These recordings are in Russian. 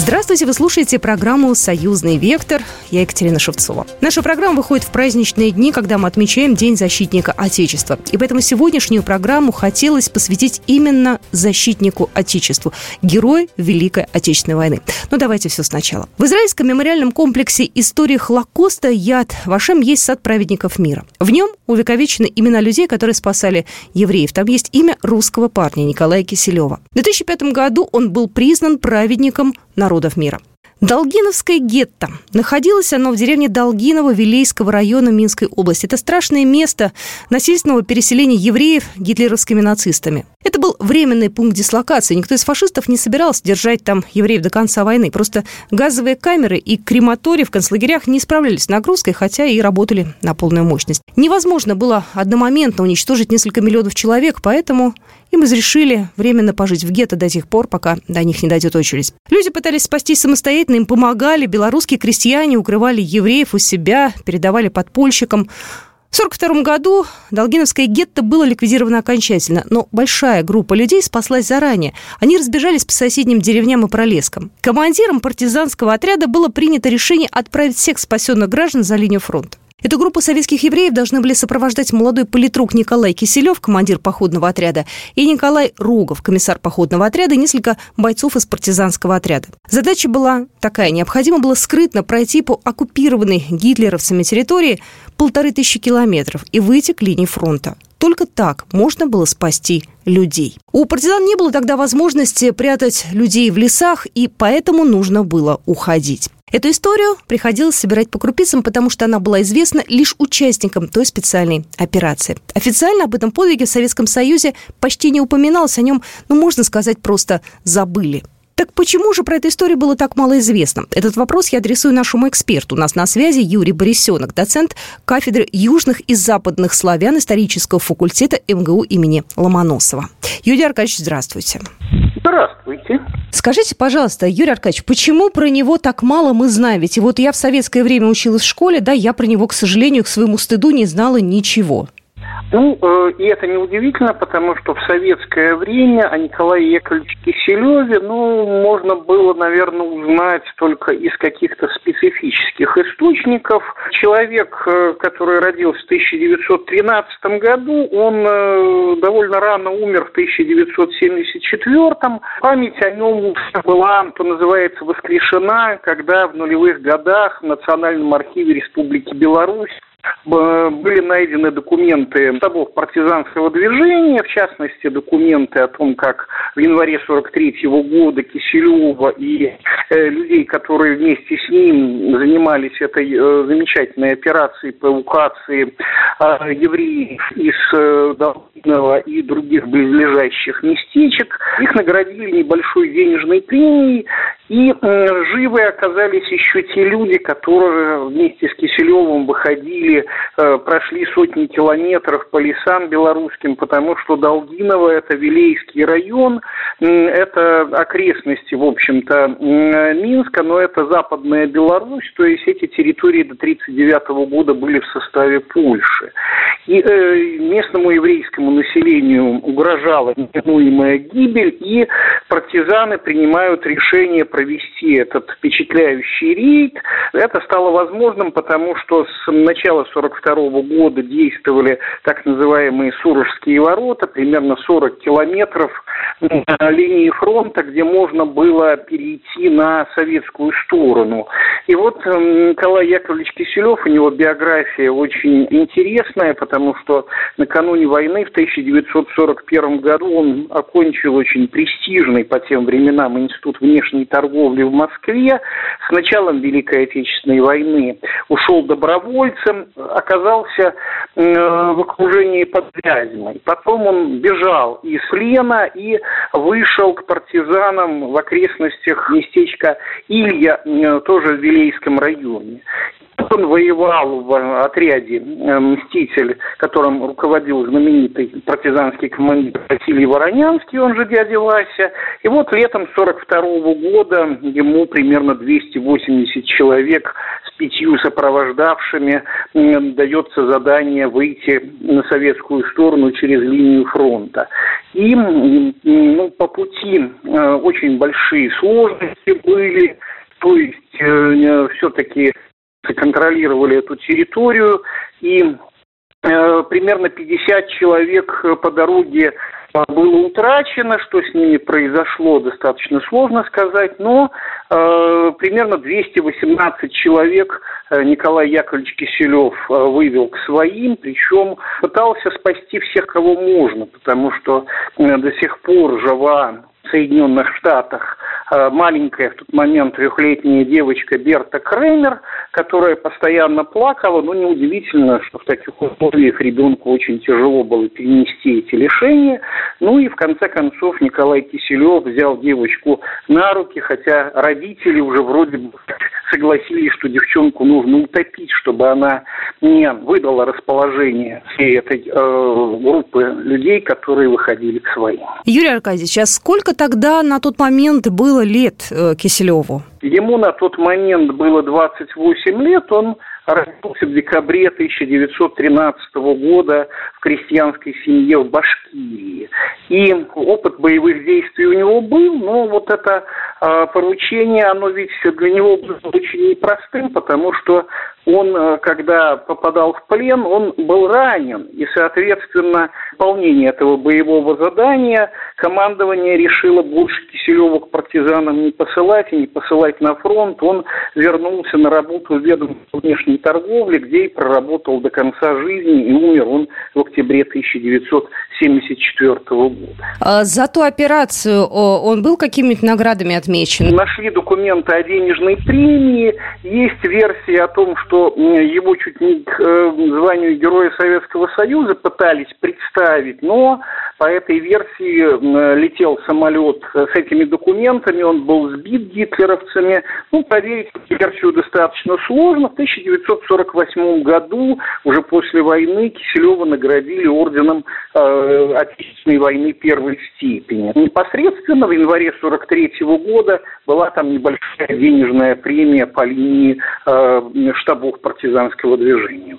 Здравствуйте, вы слушаете программу «Союзный вектор». Я Екатерина Шевцова. Наша программа выходит в праздничные дни, когда мы отмечаем День защитника Отечества. И поэтому сегодняшнюю программу хотелось посвятить именно защитнику Отечеству, герою Великой Отечественной войны. Но давайте все сначала. В израильском мемориальном комплексе истории Холокоста «Яд Вашем» есть сад праведников мира. В нем увековечены имена людей, которые спасали евреев. Там есть имя русского парня Николая Киселева. В 2005 году он был признан праведником народов мира. Долгиновское гетто. Находилось оно в деревне Долгиново Вилейского района Минской области. Это страшное место насильственного переселения евреев гитлеровскими нацистами. Это был временный пункт дислокации. Никто из фашистов не собирался держать там евреев до конца войны. Просто газовые камеры и крематории в концлагерях не справлялись с нагрузкой, хотя и работали на полную мощность. Невозможно было одномоментно уничтожить несколько миллионов человек, поэтому им разрешили временно пожить в гетто до тех пор, пока до них не дойдет очередь. Люди пытались спастись самостоятельно, им помогали. Белорусские крестьяне укрывали евреев у себя, передавали подпольщикам. В 1942 году Долгиновское гетто было ликвидировано окончательно, но большая группа людей спаслась заранее. Они разбежались по соседним деревням и пролескам. Командиром партизанского отряда было принято решение отправить всех спасенных граждан за линию фронта. Эту группу советских евреев должны были сопровождать молодой политрук Николай Киселев, командир походного отряда, и Николай Ругов, комиссар походного отряда, и несколько бойцов из партизанского отряда. Задача была такая. Необходимо было скрытно пройти по оккупированной гитлеровцами территории полторы тысячи километров и выйти к линии фронта. Только так можно было спасти людей. У партизан не было тогда возможности прятать людей в лесах, и поэтому нужно было уходить. Эту историю приходилось собирать по крупицам, потому что она была известна лишь участникам той специальной операции. Официально об этом подвиге в Советском Союзе почти не упоминалось, о нем, ну, можно сказать, просто забыли. Так почему же про эту историю было так мало известно? Этот вопрос я адресую нашему эксперту. У нас на связи Юрий Борисенок, доцент кафедры южных и западных славян исторического факультета МГУ имени Ломоносова. Юрий Аркадьевич, здравствуйте. Здравствуйте. Скажите, пожалуйста, Юрий Аркадьевич, почему про него так мало мы знаем? Ведь вот я в советское время училась в школе, да, я про него, к сожалению, к своему стыду не знала ничего. Ну, э, и это неудивительно, потому что в советское время о Николае Яковлевиче Киселеве, ну, можно было, наверное, узнать только из каких-то специфических источников. Человек, э, который родился в 1913 году, он э, довольно рано умер в 1974 Память о нем была, что называется, воскрешена, когда в нулевых годах в Национальном архиве Республики Беларусь были найдены документы штабов партизанского движения, в частности, документы о том, как в январе 43 -го года Киселева и э, людей, которые вместе с ним занимались этой э, замечательной операцией по эвакуации э, евреев из э, Долгинова и других близлежащих местечек. Их наградили небольшой денежной премией, и э, живы оказались еще те люди, которые вместе с Киселевым выходили, э, прошли сотни километров по лесам белорусским, потому что Долгиново – это Вилейский район, это окрестности, в общем-то, Минска, но это западная Беларусь, то есть эти территории до 1939 года были в составе Польши. И э, местному еврейскому населению угрожала неминуемая гибель, и партизаны принимают решение провести этот впечатляющий рейд. Это стало возможным, потому что с начала 1942 года действовали так называемые Сурожские ворота, примерно 40 километров на линии фронта, где можно было перейти на советскую сторону. И вот Николай Яковлевич Киселев, у него биография очень интересная, потому что накануне войны в 1941 году он окончил очень престижный по тем временам Институт внешней торговли в Москве с началом Великой Отечественной войны. Ушел добровольцем, оказался в окружении под Вязьмой. Потом он бежал из плена и вышел к партизанам в окрестностях местечка Илья, тоже в Вилейском районе он воевал в отряде э, «Мститель», которым руководил знаменитый партизанский командир Василий Воронянский, он же дядя Вася. И вот летом 42 года ему примерно 280 человек пятью сопровождавшими дается задание выйти на советскую сторону через линию фронта. И ну, по пути э, очень большие сложности были, то есть э, все-таки контролировали эту территорию, и э, примерно 50 человек по дороге было утрачено, что с ними произошло, достаточно сложно сказать, но э, примерно 218 человек э, Николай Яковлевич Киселев э, вывел к своим, причем пытался спасти всех, кого можно, потому что э, до сих пор жива в Соединенных Штатах Э, маленькая в тот момент трехлетняя девочка Берта Креймер, которая постоянно плакала, но неудивительно, что в таких условиях ребенку очень тяжело было перенести эти лишения. Ну и в конце концов Николай Киселев взял девочку на руки, хотя родители уже вроде бы согласились, что девчонку нужно утопить, чтобы она не выдала расположение всей этой э, группы людей, которые выходили к своим. Юрий Аркадьевич, а сколько тогда на тот момент было лет э, Киселеву? Ему на тот момент было 28 лет, он родился в декабре 1913 года в крестьянской семье в Башкирии. И опыт боевых действий у него был, но вот это э, поручение, оно ведь для него было очень непростым, потому что он, э, когда попадал в плен, он был ранен. И, соответственно, выполнение этого боевого задания командование решило больше Киселева к партизанам не посылать и не посылать на фронт. Он вернулся на работу в ведомство внешней торговли, где и проработал до конца жизни, и умер он в октябре 1974 года. А за ту операцию он был какими-то наградами отмечен? Нашли документы о денежной премии, есть версия о том, что что его чуть не к э, званию Героя Советского Союза пытались представить, но по этой версии летел самолет с этими документами, он был сбит гитлеровцами. Ну, проверить эту версию достаточно сложно. В 1948 году, уже после войны, Киселева наградили орденом э, Отечественной войны первой степени. Непосредственно в январе 1943 года была там небольшая денежная премия по линии э, штабов партизанского движения.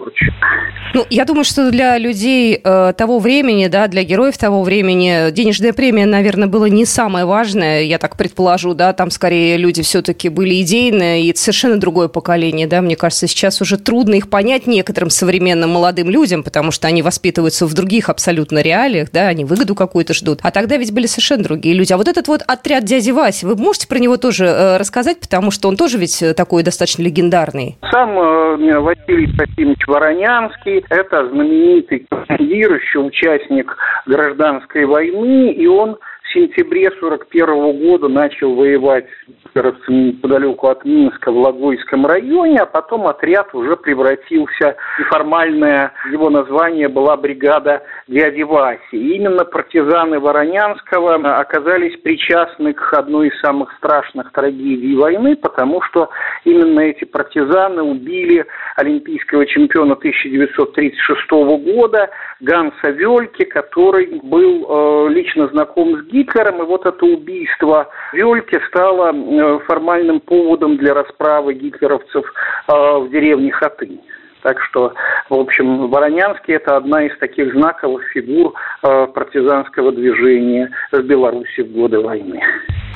Ну, я думаю, что для людей э, того времени, да, для героев того времени денежная премия, наверное, была не самое важное, я так предположу, да, там скорее люди все-таки были идейные и совершенно другое поколение, да, мне кажется, сейчас уже трудно их понять некоторым современным молодым людям, потому что они воспитываются в других абсолютно реалиях, да, они выгоду какую-то ждут, а тогда ведь были совершенно другие люди. А вот этот вот отряд дяди Васи, вы можете про него тоже э, рассказать, потому что он тоже ведь такой достаточно легендарный. Сам э, Василий Трофимович Воронянский, это знаменитый командир, еще участник граждан гражданской войны, и он в сентябре 1941 года начал воевать неподалеку от Минска в Логойском районе, а потом отряд уже превратился, неформальное его название была бригада дяди Васи. И именно партизаны Воронянского оказались причастны к одной из самых страшных трагедий войны, потому что именно эти партизаны убили олимпийского чемпиона 1936 года Ганса Вельке, который был э, лично знаком с Гитлером, и вот это убийство Вельке стало э, формальным поводом для расправы гитлеровцев э, в деревне Хатынь. Так что, в общем, Воронянский – это одна из таких знаковых фигур э, партизанского движения в Беларуси в годы войны.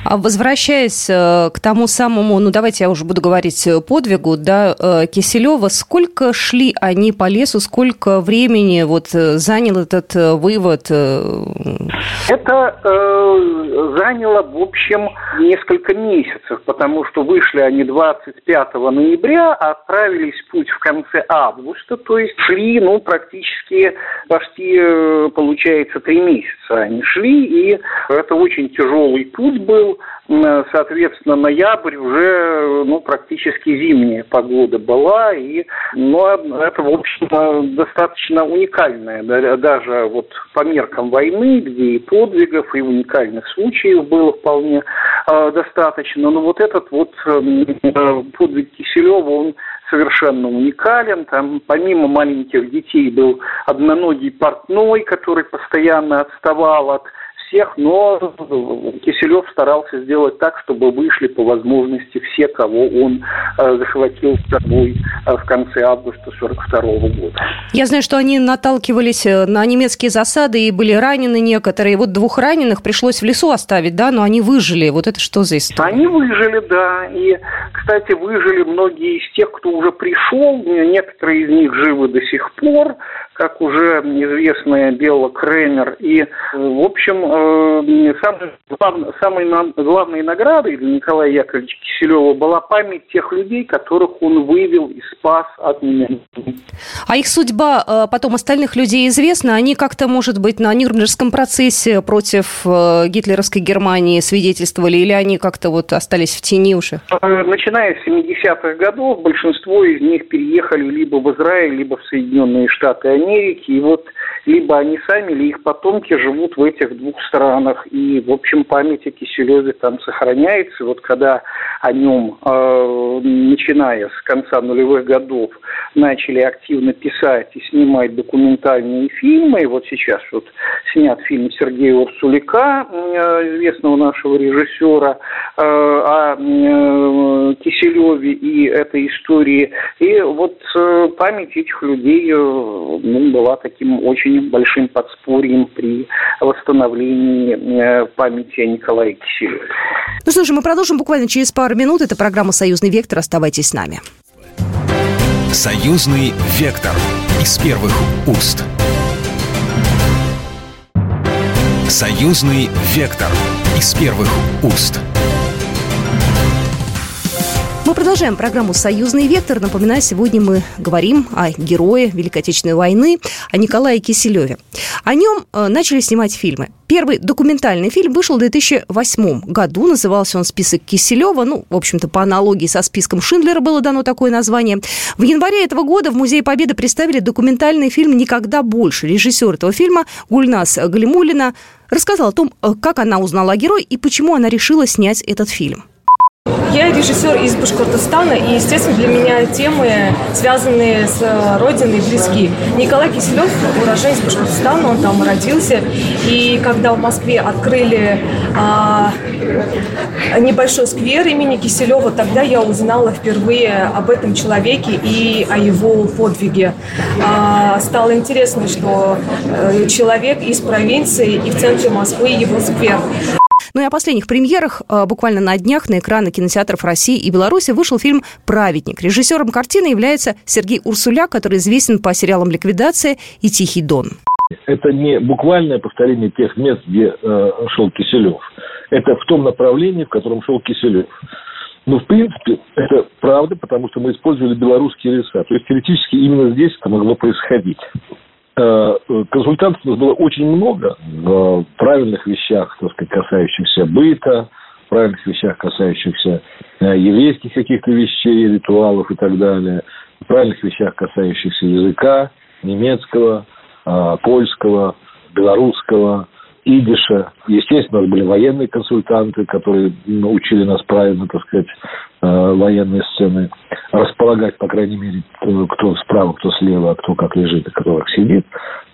А возвращаясь э, к тому самому, ну давайте я уже буду говорить э, подвигу, да, э, Киселева, сколько шли они по лесу, сколько времени вот занял этот вывод? Это э, заняло, в общем, несколько месяцев, потому что вышли они 25 ноября, а отправились в путь в конце августа, то есть шли, ну, практически почти, получается, три месяца они шли, и это очень тяжелый путь был, соответственно, ноябрь уже ну, практически зимняя погода была, и ну, это, в общем, достаточно уникальное, даже вот по меркам войны, где и подвигов, и уникальных случаев было вполне э, достаточно. Но вот этот вот э, подвиг Киселева, он совершенно уникален. Там помимо маленьких детей был одноногий портной, который постоянно отставал от всех, но Киселев старался сделать так, чтобы вышли по возможности все, кого он э, захватил с собой э, в конце августа 1942 года. Я знаю, что они наталкивались э, на немецкие засады и были ранены некоторые. Вот двух раненых пришлось в лесу оставить, да, но они выжили. Вот это что за история? Они выжили, да. И, кстати, выжили многие из тех, кто уже пришел. Некоторые из них живы до сих пор как уже известная Белла Кремер. И, в общем, э, самой, главной, самой главной наградой для Николая Яковлевича Киселева была память тех людей, которых он вывел и спас от немцев. А их судьба э, потом остальных людей известна? Они как-то, может быть, на Нюрнбергском процессе против э, гитлеровской Германии свидетельствовали, или они как-то вот остались в тени уже? Начиная с 70-х годов, большинство из них переехали либо в Израиль, либо в Соединенные Штаты Америки. И вот либо они сами, или их потомки живут в этих двух странах. И, в общем, память о Киселеве там сохраняется. Вот когда о нем, э, начиная с конца нулевых годов, начали активно писать и снимать документальные фильмы, и вот сейчас вот снят фильм Сергея Урсулика, э, известного нашего режиссера, э, о э, Киселеве и этой истории. И вот э, память этих людей э, ну, была таким очень большим подспорьем при восстановлении э, памяти о Николае Киселеве. Ну что ж, мы продолжим буквально через пару минут. Это программа «Союзный вектор». Оставайтесь с нами. «Союзный вектор» из первых уст. «Союзный вектор» из первых уст. Мы продолжаем программу «Союзный вектор». Напоминаю, сегодня мы говорим о герое Великой Отечественной войны, о Николае Киселеве. О нем э, начали снимать фильмы. Первый документальный фильм вышел в 2008 году. Назывался он «Список Киселева». Ну, в общем-то, по аналогии со списком Шиндлера было дано такое название. В январе этого года в Музее Победы представили документальный фильм «Никогда больше». Режиссер этого фильма Гульнас Галимулина рассказал о том, э, как она узнала о герое и почему она решила снять этот фильм. Я режиссер из Башкортостана, и, естественно, для меня темы, связанные с э, родиной, близки. Николай Киселев, уроженец Башкортостана, он там родился. И когда в Москве открыли а, небольшой сквер имени Киселева, тогда я узнала впервые об этом человеке и о его подвиге. А, стало интересно, что э, человек из провинции и в центре Москвы его сквер. Ну и о последних премьерах. Э, буквально на днях на экраны кинотеатров России и Беларуси вышел фильм «Праведник». Режиссером картины является Сергей Урсуля, который известен по сериалам «Ликвидация» и «Тихий дон». Это не буквальное повторение тех мест, где э, шел Киселев. Это в том направлении, в котором шел Киселев. Ну, в принципе, это правда, потому что мы использовали белорусские леса. То есть, теоретически, именно здесь это могло происходить. Э, консультантов у нас было очень много в правильных вещах, так сказать, касающихся быта, в правильных вещах, касающихся э, еврейских каких-то вещей, ритуалов и так далее, в правильных вещах, касающихся языка, немецкого, э, польского, белорусского, идиша. Естественно, у нас были военные консультанты, которые научили нас правильно, так сказать, военные сцены располагать, по крайней мере, кто справа, кто слева, а кто как лежит, а кто как сидит.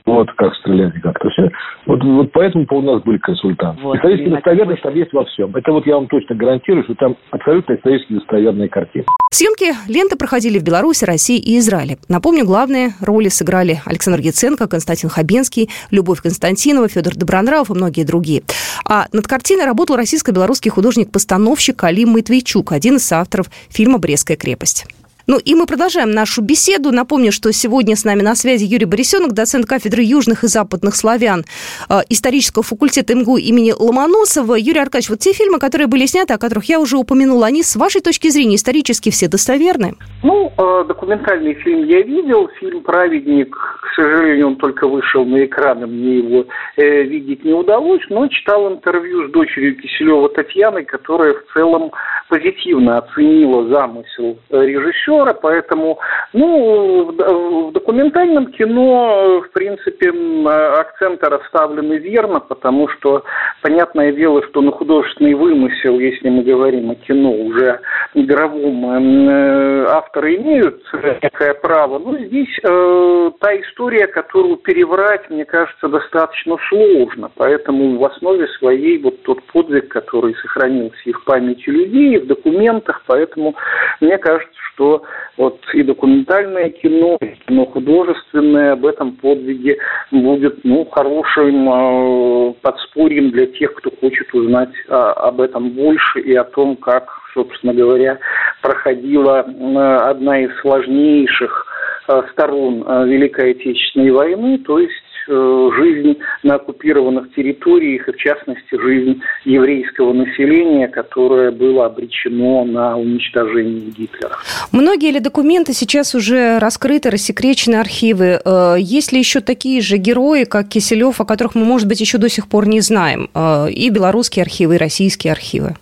Вот как стрелять и как-то все. Вот, вот поэтому у нас были консультанты. Вот, исторически достоверность там есть во всем. Это вот я вам точно гарантирую, что там абсолютно исторически достоверная картина. Съемки ленты проходили в Беларуси, России и Израиле. Напомню, главные роли сыграли Александр Яценко, Константин Хабенский, Любовь Константинова, Федор Добронравов и многие другие. А над картиной работал российско-белорусский художник-постановщик Алим Матвейчук, один из авторов фильма «Брестская крепость». Ну и мы продолжаем нашу беседу. Напомню, что сегодня с нами на связи Юрий Борисенок, доцент кафедры южных и западных славян э, исторического факультета МГУ имени Ломоносова. Юрий Аркадьевич, вот те фильмы, которые были сняты, о которых я уже упомянула, они с вашей точки зрения исторически все достоверны? Ну, э, документальный фильм я видел. Фильм «Праведник», к сожалению, он только вышел на экраны, мне его э, видеть не удалось, но читал интервью с дочерью Киселева Татьяной, которая в целом позитивно оценила замысел режиссера режиссера, поэтому, ну, в документальном кино, в принципе, акценты расставлены верно, потому что, понятное дело, что на художественный вымысел, если мы говорим о кино уже игровом, э, авторы имеют некое право, но здесь э, та история, которую переврать, мне кажется, достаточно сложно, поэтому в основе своей вот тот подвиг, который сохранился и в памяти людей, и в документах, поэтому мне кажется, что вот и документальное кино, и кино художественное об этом подвиге будет ну, хорошим э, подспорьем для тех, кто хочет узнать э, об этом больше и о том, как, собственно говоря, проходила э, одна из сложнейших э, сторон э, Великой Отечественной войны, то есть жизнь на оккупированных территориях, и в частности жизнь еврейского населения, которое было обречено на уничтожение Гитлера. Многие ли документы сейчас уже раскрыты, рассекречены архивы? Э, есть ли еще такие же герои, как Киселев, о которых мы, может быть, еще до сих пор не знаем? Э, и белорусские архивы, и российские архивы?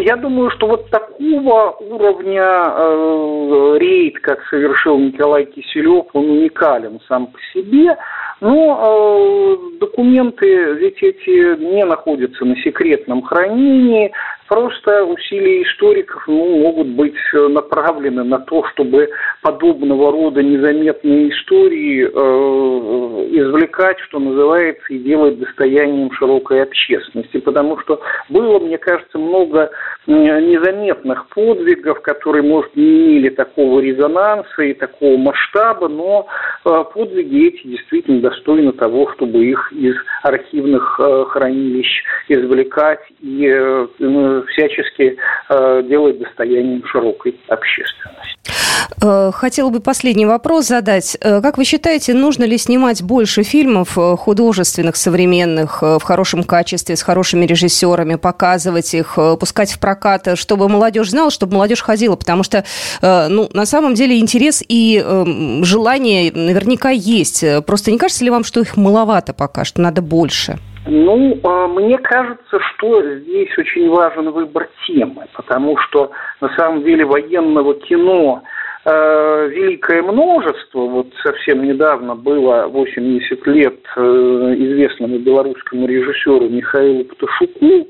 Я думаю, что вот такого уровня э, рейд, как совершил Николай Киселев, он уникален сам по себе. Но э, документы ведь эти не находятся на секретном хранении. Просто усилия историков ну, могут быть э, направлены на то, чтобы подобного рода незаметные истории э, извлекать, что называется, и делать достоянием широкой общественности. Потому что было, мне кажется, много незаметных подвигов, которые, может, не имели такого резонанса и такого масштаба, но э, подвиги эти действительно достойны того, чтобы их из архивных э, хранилищ извлекать и э, всячески э, делать достоянием широкой общественности. Э, хотела бы последний вопрос задать. Э, как вы считаете, нужно ли снимать больше фильмов художественных, современных, в хорошем качестве, с хорошими режиссерами, показывать их, пускать в прокат, чтобы молодежь знала, чтобы молодежь ходила? Потому что, ну, на самом деле интерес и эм, желание наверняка есть. Просто не кажется ли вам, что их маловато пока, что надо больше? Ну, а, мне кажется, что здесь очень важен выбор темы, потому что на самом деле военного кино э, великое множество. Вот совсем недавно было 80 лет э, известному белорусскому режиссеру Михаилу Пташуку,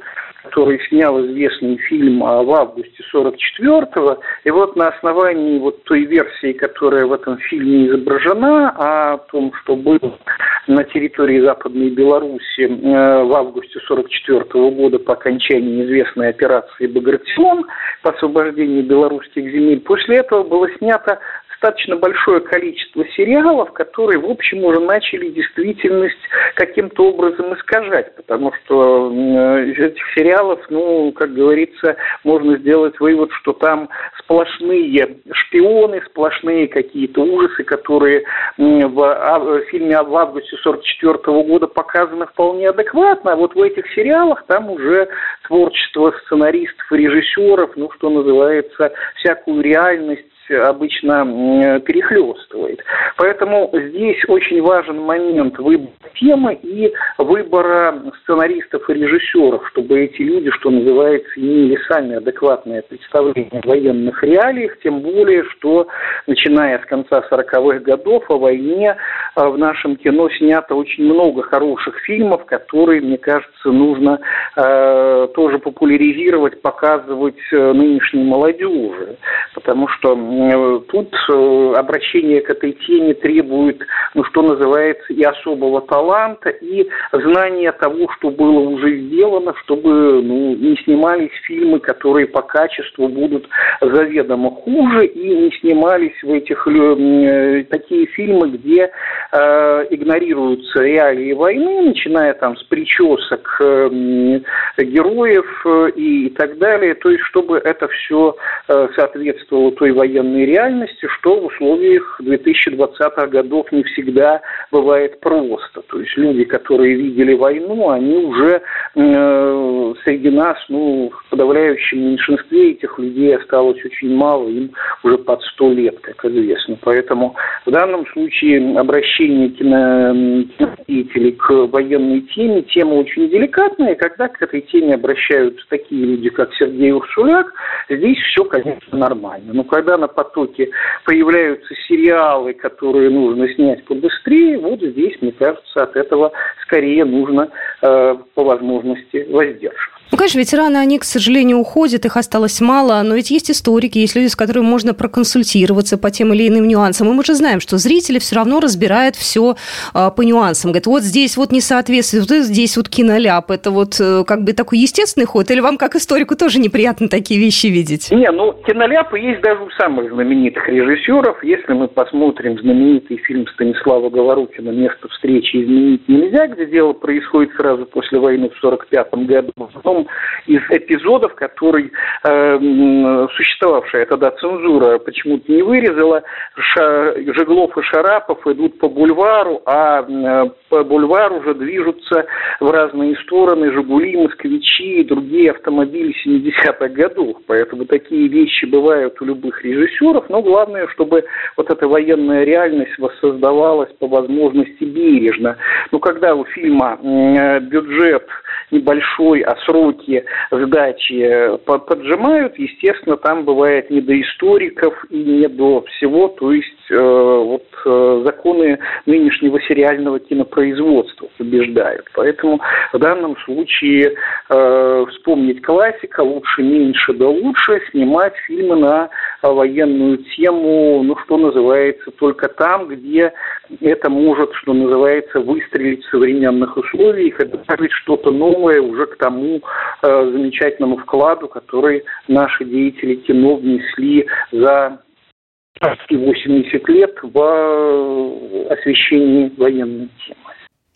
который снял известный фильм а, в августе 44-го. И вот на основании вот той версии, которая в этом фильме изображена, о том, что было на территории Западной Беларуси э, в августе 44 -го года по окончании известной операции «Багратион» по освобождению белорусских земель. После этого было снято достаточно большое количество сериалов, которые, в общем, уже начали действительность каким-то образом искажать, потому что из этих сериалов, ну, как говорится, можно сделать вывод, что там сплошные шпионы, сплошные какие-то ужасы, которые в фильме в августе 44 года показаны вполне адекватно, а вот в этих сериалах там уже творчество сценаристов режиссеров, ну, что называется, всякую реальность обычно перехлестывает. Поэтому здесь очень важен момент выбора темы и выбора сценаристов и режиссеров, чтобы эти люди, что называется, имели сами адекватное представление о военных реалиях, тем более, что начиная с конца 40-х годов о войне э, в нашем кино снято очень много хороших фильмов, которые, мне кажется, нужно э, тоже популяризировать, показывать э, нынешней молодежи, потому что Э, тут э, обращение к этой теме требует, ну, что называется, и особого таланта, и знания того, что было уже сделано, чтобы ну, не снимались фильмы, которые по качеству будут заведомо хуже, и не снимались в этих э, такие фильмы, где э, игнорируются реалии войны, начиная там с причесок э, героев э, и так далее, то есть чтобы это все э, соответствовало той военной современной реальности, что в условиях 2020-х годов не всегда бывает просто. То есть люди, которые видели войну, они уже э, среди нас, ну, в подавляющем меньшинстве этих людей осталось очень мало, им уже под сто лет, как известно. Поэтому в данном случае обращение кинодеятелей к военной теме, тема очень деликатная, когда к этой теме обращаются такие люди, как Сергей Урсуляк, здесь все, конечно, нормально. Но когда на потоке появляются сериалы, которые нужно снять побыстрее, вот здесь, мне кажется, от этого скорее нужно э, по возможности воздерживаться. Ну, конечно, ветераны, они, к сожалению, уходят, их осталось мало, но ведь есть историки, есть люди, с которыми можно проконсультироваться по тем или иным нюансам. И мы же знаем, что зрители все равно разбирают все а, по нюансам. Говорят, вот здесь вот несоответствие, вот здесь вот киноляп. Это вот э, как бы такой естественный ход? Или вам, как историку, тоже неприятно такие вещи видеть? Не, ну, киноляпы есть даже у самых знаменитых режиссеров. Если мы посмотрим знаменитый фильм Станислава Говорухина «Место встречи изменить нельзя», где дело происходит сразу после войны в 1945 году, потом одном из эпизодов, который э, существовавшая тогда цензура почему-то не вырезала, Ша, Жеглов и Шарапов идут по бульвару, а э, по бульвару уже движутся в разные стороны «Жигули», «Москвичи» и другие автомобили 70-х годов. Поэтому такие вещи бывают у любых режиссеров, но главное, чтобы вот эта военная реальность воссоздавалась по возможности бережно. Ну, когда у фильма э, бюджет небольшой, а сроки сдачи поджимают, естественно, там бывает не до историков и не до всего, то есть э, вот э, законы нынешнего сериального кинопроизводства побеждают. Поэтому в данном случае э, вспомнить классика лучше меньше да лучше, снимать фильмы на военную тему, ну, что называется, только там, где это может, что называется, выстрелить в современных условиях и добавить что-то новое уже к тому э, замечательному вкладу, который наши деятели кино внесли за 80 лет в освещении военной темы.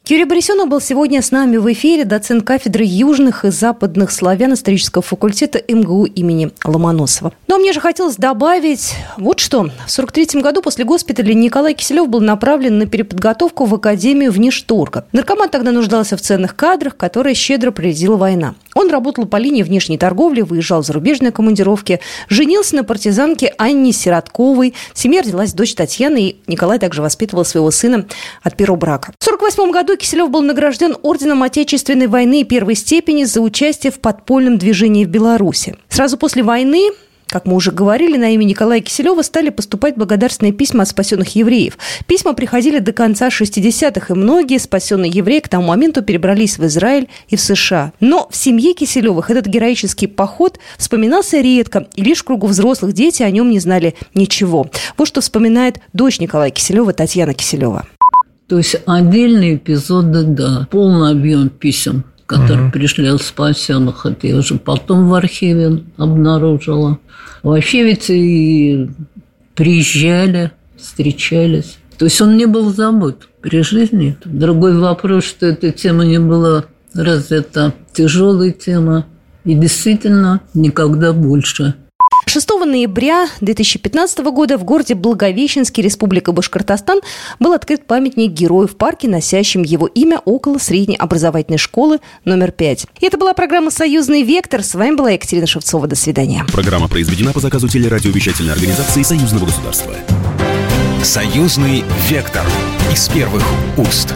Юрий Борисенов был сегодня с нами в эфире, доцент кафедры южных и западных славян исторического факультета МГУ имени Ломоносова. Но мне же хотелось добавить вот что. В 1943 году после госпиталя Николай Киселев был направлен на переподготовку в Академию внешторга. Наркоман тогда нуждался в ценных кадрах, которые щедро прорезила война. Он работал по линии внешней торговли, выезжал в зарубежные командировки, женился на партизанке Анне Сиротковой. В семье родилась дочь Татьяна, и Николай также воспитывал своего сына от первого брака. В 1948 году Киселев был награжден Орденом Отечественной войны первой степени за участие в подпольном движении в Беларуси. Сразу после войны как мы уже говорили, на имя Николая Киселева стали поступать благодарственные письма от спасенных евреев. Письма приходили до конца 60-х, и многие спасенные евреи к тому моменту перебрались в Израиль и в США. Но в семье Киселевых этот героический поход вспоминался редко, и лишь в кругу взрослых дети о нем не знали ничего. Вот что вспоминает дочь Николая Киселева Татьяна Киселева. То есть отдельные эпизоды, да, полный объем писем которые угу. пришли от спасенных. Это я уже потом в архиве обнаружила. Вообще ведь и приезжали, встречались. То есть он не был забыт при жизни. Другой вопрос, что эта тема не была развита. Тяжелая тема. И действительно никогда больше 6 ноября 2015 года в городе Благовещенске, Республика Башкортостан, был открыт памятник герою в парке, носящем его имя около средней образовательной школы номер 5. И это была программа «Союзный вектор». С вами была Екатерина Шевцова. До свидания. Программа произведена по заказу телерадиовещательной организации Союзного государства. «Союзный вектор» из первых уст.